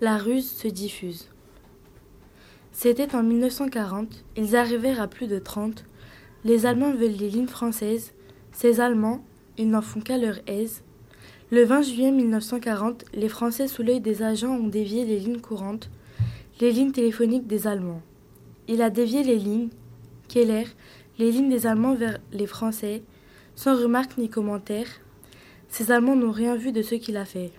La ruse se diffuse. C'était en 1940, ils arrivèrent à plus de 30. Les Allemands veulent les lignes françaises. Ces Allemands, ils n'en font qu'à leur aise. Le 20 juillet 1940, les Français sous l'œil des agents ont dévié les lignes courantes, les lignes téléphoniques des Allemands. Il a dévié les lignes, Keller, les lignes des Allemands vers les Français, sans remarque ni commentaire. Ces Allemands n'ont rien vu de ce qu'il a fait.